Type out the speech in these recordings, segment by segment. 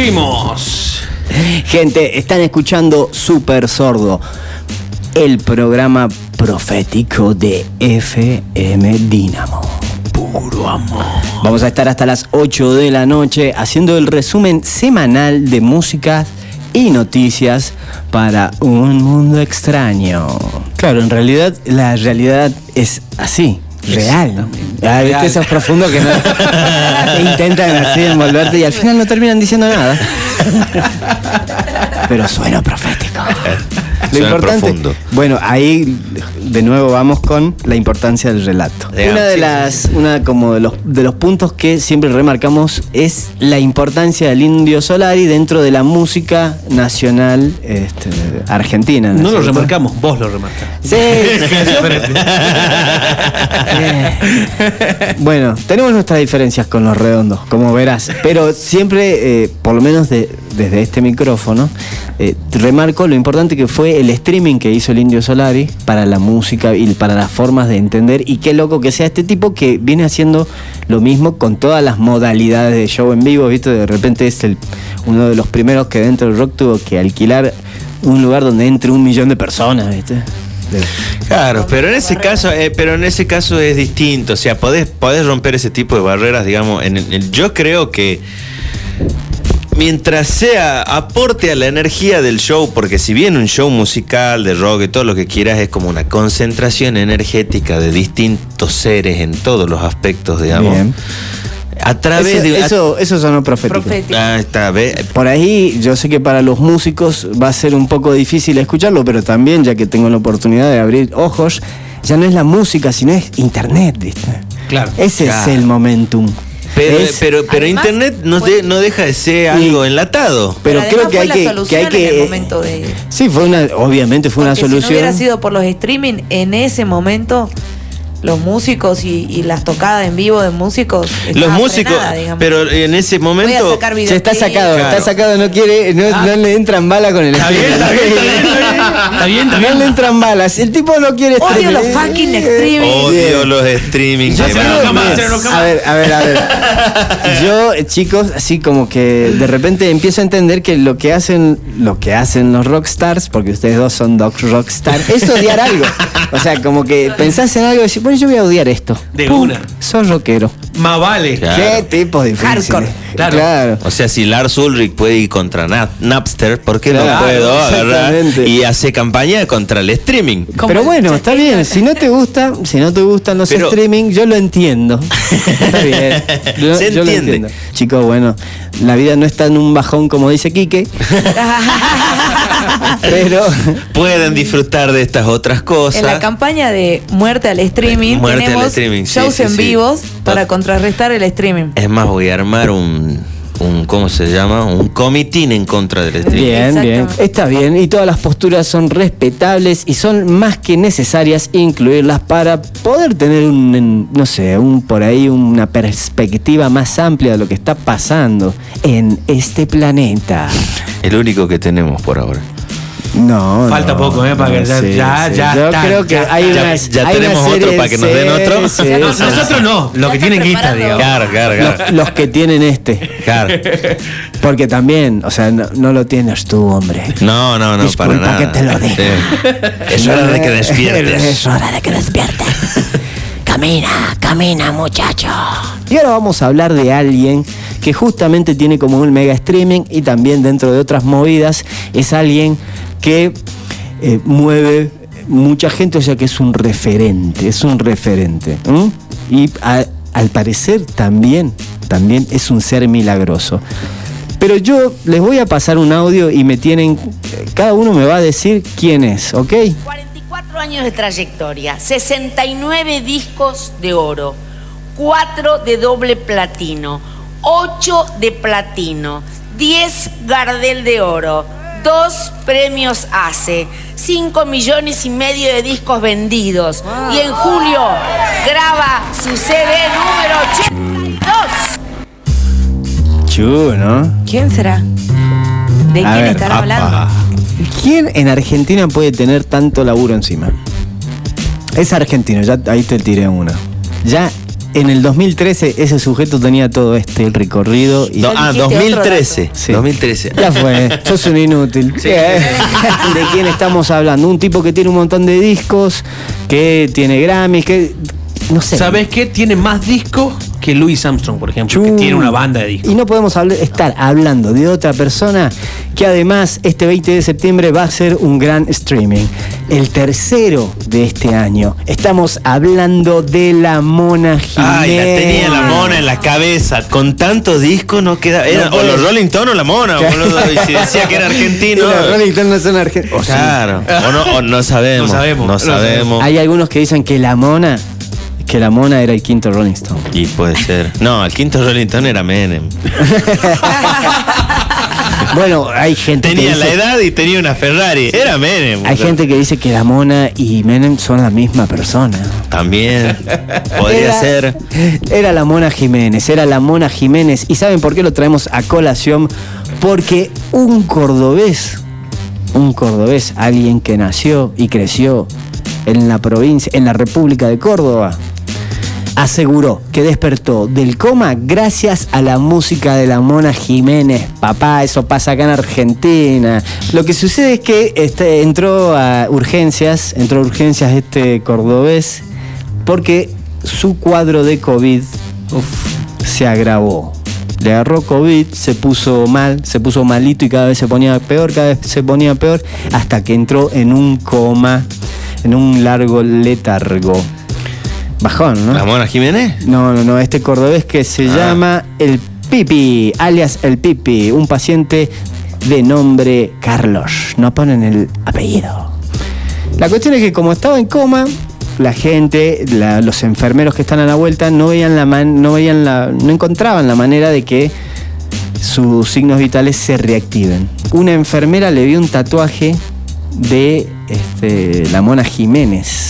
Volvimos. Gente, están escuchando Super Sordo, el programa profético de FM Dynamo. Puro amor. Vamos a estar hasta las 8 de la noche haciendo el resumen semanal de música y noticias para un mundo extraño. Claro, en realidad la realidad es así. Real. Ah, ¿viste? Eso es profundo que no que intentan así envolverte y al final no terminan diciendo nada. Pero suena profético. Lo Suena importante, profundo. bueno, ahí de nuevo vamos con la importancia del relato. Digamos, Una de sí, las, una como de los, de los puntos que siempre remarcamos es la importancia del Indio Solari dentro de la música nacional este, argentina. No es lo remarcamos, vos lo remarcás. Sí. Bueno, tenemos nuestras diferencias con los redondos, como verás, pero siempre, eh, por lo menos de- desde este micrófono, eh, remarco lo importante que fue el streaming que hizo el Indio Solari para la música y para las formas de entender y qué loco que sea este tipo que viene haciendo lo mismo con todas las modalidades de show en vivo, ¿viste? De repente es el, uno de los primeros que dentro del rock tuvo que alquilar un lugar donde entre un millón de personas, ¿viste? Claro, pero en ese caso, eh, pero en ese caso es distinto. O sea, podés, podés romper ese tipo de barreras, digamos. En el- el- yo creo que mientras sea aporte a la energía del show, porque si bien un show musical de rock y todo lo que quieras es como una concentración energética de distintos seres en todos los aspectos, digamos. Bien. A través eso, de eso, eso sonó profético. Profético. Ah, está, ve- Por ahí yo sé que para los músicos va a ser un poco difícil escucharlo, pero también ya que tengo la oportunidad de abrir ojos, ya no es la música, sino es internet, ¿viste? Claro. Ese Claro. es el momentum. Pero, Es- pero, pero Además, internet no, fue- de- no deja de ser algo enlatado. pero además creo que fue hay la que, que solución hay que en el momento de Sí, fue una obviamente fue una Porque Si no solución. hubiera sido por los streaming, en ese momento los músicos y, y las tocadas en vivo de músicos. Los músicos, frenada, pero en ese momento... sacar Se está sacado, Claro. está sacado, no quiere, no, no le entran balas con el Está bien, streaming. está bien, está bien, está bien. Está bien, está No le entran balas. El tipo no quiere Odio streaming. los fucking streaming. Odio los streaming. A ver, a ver, a ver. Yo, chicos, así como que de repente empiezo a entender que lo que hacen, lo que hacen los rockstars, porque ustedes dos son doc rockstar, es odiar algo. O sea, como que pensás en algo y decís, bueno, yo voy a odiar esto. De Pum, una. Sos rockero. Más vale. Claro. Qué tipos difíciles. Hardcore. Claro. claro. O sea, si Lars Ulrich puede ir contra Nap- Napster, ¿por qué Claro, no puedo agarrar y hacer campaña contra el streaming? Pero bueno, está bien. Si no te gusta, si no te gustan los Pero- streaming, yo lo entiendo. Está bien. Yo, Se yo lo entiende. entiendo. Chicos, bueno, la vida no está en un bajón como dice Quique. pero Pueden disfrutar de estas otras cosas. En la campaña de muerte al streaming Muerte al tenemos streaming, shows sí, en sí. vivos para Tot- contrarrestar el streaming. Es más, voy a armar un, un ¿cómo se llama? Un comitín en contra del streaming. Bien, bien. Está bien. Y todas las posturas son respetables y son más que necesarias incluirlas para poder tener un, no sé, un por ahí una perspectiva más amplia de lo que está pasando en este planeta. El único que tenemos por ahora. No. Falta no, poco, ¿eh? Para que ya- ya- ya Yo está, creo que ya hay una. Ya- ya hay una tenemos serie otro para que nos den otro. sí, No, sí. nosotros no, los que tienen guita, digamos. Claro, claro, Los, claro. los que tienen este. Claro. Porque también, o sea, no, no lo tienes tú, hombre. No, no, no, Disculpa para nada. que te lo diga. Sí. Es hora de que despiertes. Es hora de que despiertes. camina, camina, muchacho. Y ahora vamos a hablar de alguien que justamente tiene como un mega streaming y también dentro de otras movidas es alguien que eh, mueve mucha gente, o sea que es un referente, es un referente. Y al parecer también, también es un ser milagroso. Pero yo les voy a pasar un audio y me tienen, cada uno me va a decir quién es, ¿ok? 44 años de trayectoria, 69 discos de oro, 4 de doble platino, 8 de platino, 10 Gardel de oro, 2 premios ACE, 5 millones y medio de discos vendidos y en julio graba su CD número 82. Chu, ¿no? ¿Quién será? ¿De A quién ver, estará apa. hablando? ¿Quién en Argentina puede tener tanto laburo encima? Es argentino, ya ahí te tiré una. Ya En el 2013 ese sujeto tenía todo este recorrido y No, ah, dijiste otro 2013. Sí. 2013. ya fue, sos un inútil. ¿De quién estamos hablando? Un tipo que tiene un montón de discos, que tiene Grammys, que no sé. ¿Sabes qué? Tiene más discos que Louis Armstrong, por ejemplo, que tiene una banda de discos. Y no podemos hablar- estar hablando de otra persona que además este 20 de septiembre va a ser un gran streaming. El tercero de este año. Estamos hablando de la Mona Jiménez. Ay, la tenía la mona en la cabeza. Con tantos discos no queda. era- No o los Rolling Stones o la mona, boludo. Y si decía que era argentino. Los Rolling Stones no son argentinos. Claro. O no, o no sabemos. No sabemos, No no sabemos. Hay algunos que dicen que la Mona, que la Mona era el quinto Rolling Stone. Y puede ser. No, el quinto Rolling Stone era Menem. Bueno, hay gente que Tenía dice, la edad y tenía una Ferrari. Era Menem. hay o sea, gente que dice que la Mona y Menem son la misma persona. También. Podría Era- ser. Era la Mona Jiménez, era la Mona Jiménez. ¿Y saben por qué lo traemos a colación? Porque un cordobés, un cordobés, alguien que nació y creció en la provincia, en la República de Córdoba, aseguró que despertó del coma gracias a la música de la Mona Jiménez. Papá, eso pasa acá en Argentina. Lo que sucede es que este, entró a urgencias, entró a urgencias este cordobés porque su cuadro de COVID se agravó. Le agarró COVID, se puso mal, se puso malito y cada vez se ponía peor, cada vez se ponía peor, hasta que entró en un coma, en un largo letargo. Bajón, ¿no? ¿La Mona Jiménez? No, no, no, este cordobés que se Ah. llama El Pipi, alias El Pipi, un paciente de nombre Carlos. No ponen el apellido. La cuestión es que como estaba en coma, la gente, la- los enfermeros que están a la vuelta no veían la man- no veían la, no encontraban la manera de que sus signos vitales se reactiven. Una enfermera le vio un tatuaje de este, la Mona Jiménez.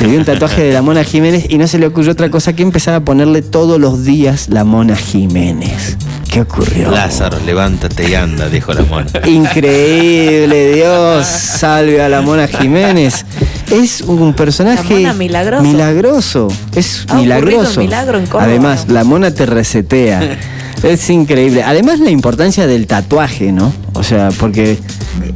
Le vio un tatuaje de la Mona Jiménez y no se le ocurrió otra cosa que empezar a ponerle todos los días la Mona Jiménez. ¿Qué ocurrió? Lázaro, levántate y anda, dijo la Mona. Increíble, Dios, salve a la Mona Jiménez. Es un personaje La Mona milagroso. milagroso, es Ha milagroso. un milagro en Córdoba. Además, la Mona te resetea. Es increíble. Además, la importancia del tatuaje, ¿no? O sea, porque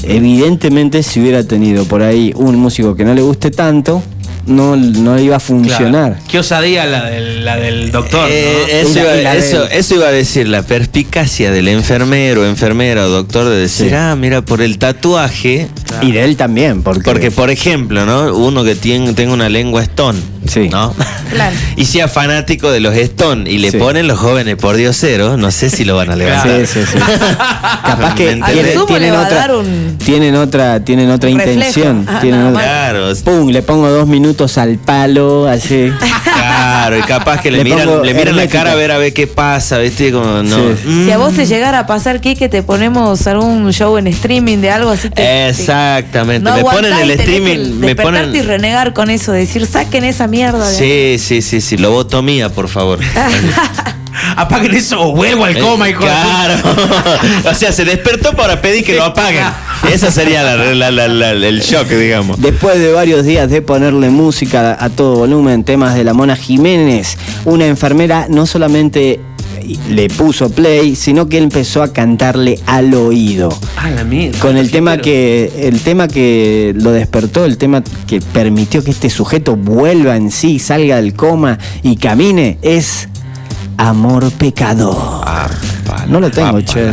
evidentemente si hubiera tenido por ahí un músico que no le guste tanto, no, no iba a funcionar. Claro. Qué osadía la del, la del doctor. Eh, ¿no? eso, iba, la eso, del- eso iba a decir, la perspicacia del enfermero, enfermera o doctor de decir, Sí. ah, mira, por el tatuaje. Y de él también, porque, Porque, por ejemplo, ¿no? Uno que tiene, tenga una lengua stone, Sí. ¿no? Claro. Y sea fanático de los stone y le Sí. ponen los jóvenes por diosero, no sé si lo van a levantar. Sí, sí, sí. Capaz que tienen, tienen otra, un- tienen otra, tienen otra reflejo. intención. Ah, tienen otra- Claro, Pum, le pongo dos minutos al palo, así. claro, y capaz que le, Le miran, le miran la cara a ver a ver qué pasa, ¿viste? Como, no. Sí. Mm. Si a vos te llegara a pasar, Kike, te ponemos algún show en streaming de algo así. Te, Exactamente, te- me ponen el streaming, que me ponen- y renegar con eso, decir, saquen esa mierda. de ahí". Sí, sí, sí, sí, lobotomía, por favor. Apaguen eso o vuelvo al coma, hijo. Claro. o sea, se despertó para pedir que lo apaguen. Esa sería la- la- la- la- el shock, digamos. Después de varios días de ponerle música a todo volumen, temas de la Mona Jiménez, una enfermera no solamente le puso play, sino que empezó a cantarle al oído. Ah, la mierda. Con el tema que el tema que lo despertó, el tema que permitió que este sujeto vuelva en sí, salga del coma y camine es Amor Pecador. No lo tengo, che.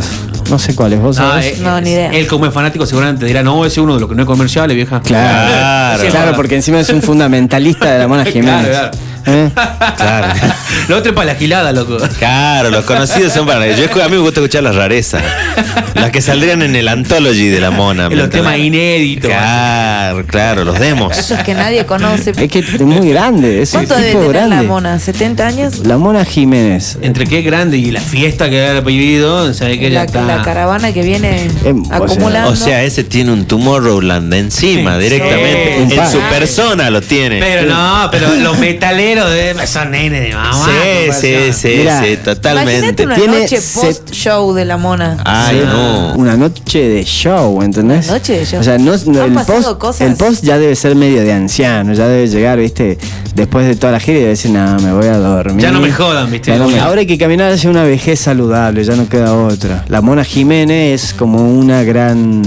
No sé cuál es. ¿Vos sabés? eh, No, ni idea. Él como es fanático seguramente te dirá, no, ese es uno de los que no es comerciales, vieja. Claro, Claro. porque encima es un fundamentalista de la Mona Jiménez. Claro, ¿Eh? Claro. Lo otro es para la gilada, loco. Claro, los conocidos son para. Yo a mí me gusta escuchar las rarezas. Las que saldrían en el anthology de la mona. ¿me Los temas inéditos. Claro, claro, los demos. Esos que nadie conoce. Es que es muy grande, es ¿Cuánto debe tener grande. la mona? ¿70 años? La Mona Jiménez. Entre qué grande y la fiesta que ha vivido, sabe que ya La, está. la caravana que viene sea, acumulando. O sea, ese tiene un Tomorrowland encima, Sí, directamente. sí. En su persona lo tiene. Pero no, pero los metaleros de, son nenes de mamá. sí, sí, sí, Mira, sí, Imagínate totalmente. una Tiene noche set- post-show de la mona. Ay, Sí. no. Una noche de show, ¿entendés? Una noche de show. O sea, no, no, el, post, cosas. el post ya debe ser medio de anciano, ya debe llegar, viste, después de toda la gira y decir, no, me voy a dormir. Ya no me jodan, ¿viste? No me-. Ahora hay que caminar hacia una vejez saludable, ya no queda otra. La Mona Jiménez es como una gran...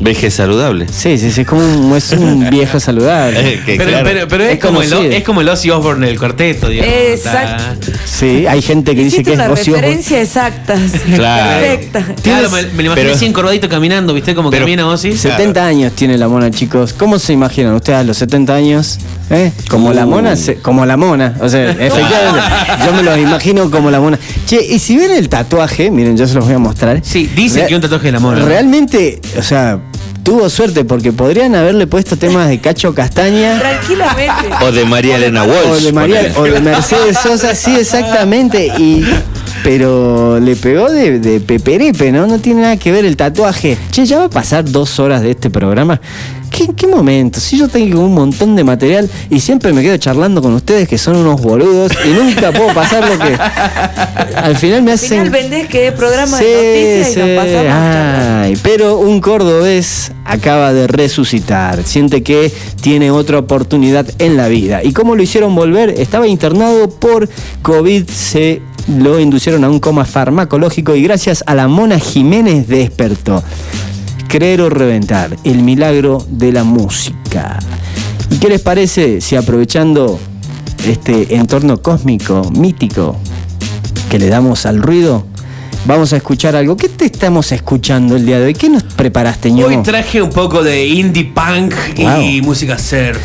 Veje saludable. Sí, sí, sí, es como un, es un viejo saludable. Eh, que Pero, claro. pero, pero es, Es como el, es como el Ozzy Osbourne del cuarteto, digamos. Exacto. Sí, hay gente que dice que es Ozzy Osbourne. referencia exacta. Claro. Perfecta. Claro, me, me lo imaginé así encorvadito caminando, ¿viste? Como Pero- camina Ozzy. 70 años tiene la mona, chicos. ¿Cómo se imaginan ustedes a los 70 años? ¿Eh? Como la mona, se- como la mona. O sea, efectivamente, yo me lo imagino como la mona. Che, y si ven el tatuaje, miren, yo se los voy a mostrar. Sí, dicen que un tatuaje de la mona. Realmente, o sea, tuvo suerte porque podrían haberle puesto temas de Cacho Castaña. Tranquilamente. O de María Elena Walsh. O de, María, o de Mercedes Sosa, sí, exactamente. Y, pero le pegó de, de peperepe, ¿no? No tiene nada que ver el tatuaje. Che, ya va a pasar dos horas de este programa. ¿Qué, qué momento? Si yo tengo un montón de material y siempre me quedo charlando con ustedes que son unos boludos y nunca puedo pasar lo que. Al final me Al hacen. final vendés que es programa Sí, de noticias y nos pasamos. Ay, pero un cordobés acaba de resucitar. Siente que tiene otra oportunidad en la vida. ¿Y cómo lo hicieron volver? Estaba internado por COVID, se lo inducieron a un coma farmacológico y gracias a la Mona Jiménez despertó. Creer o reventar, el milagro de la música. ¿Y qué les parece si aprovechando este entorno cósmico, mítico, que le damos al ruido, vamos a escuchar algo. ¿Qué te estamos escuchando el día de hoy? ¿Qué nos preparaste, ñomo? Hoy traje un poco de indie punk y música surf.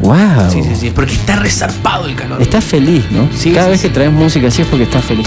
Wow. Sí, sí, sí, porque está resarpado el calor. Estás feliz, ¿no? Sí, Cada sí, vez sí. que traes música así es porque estás feliz.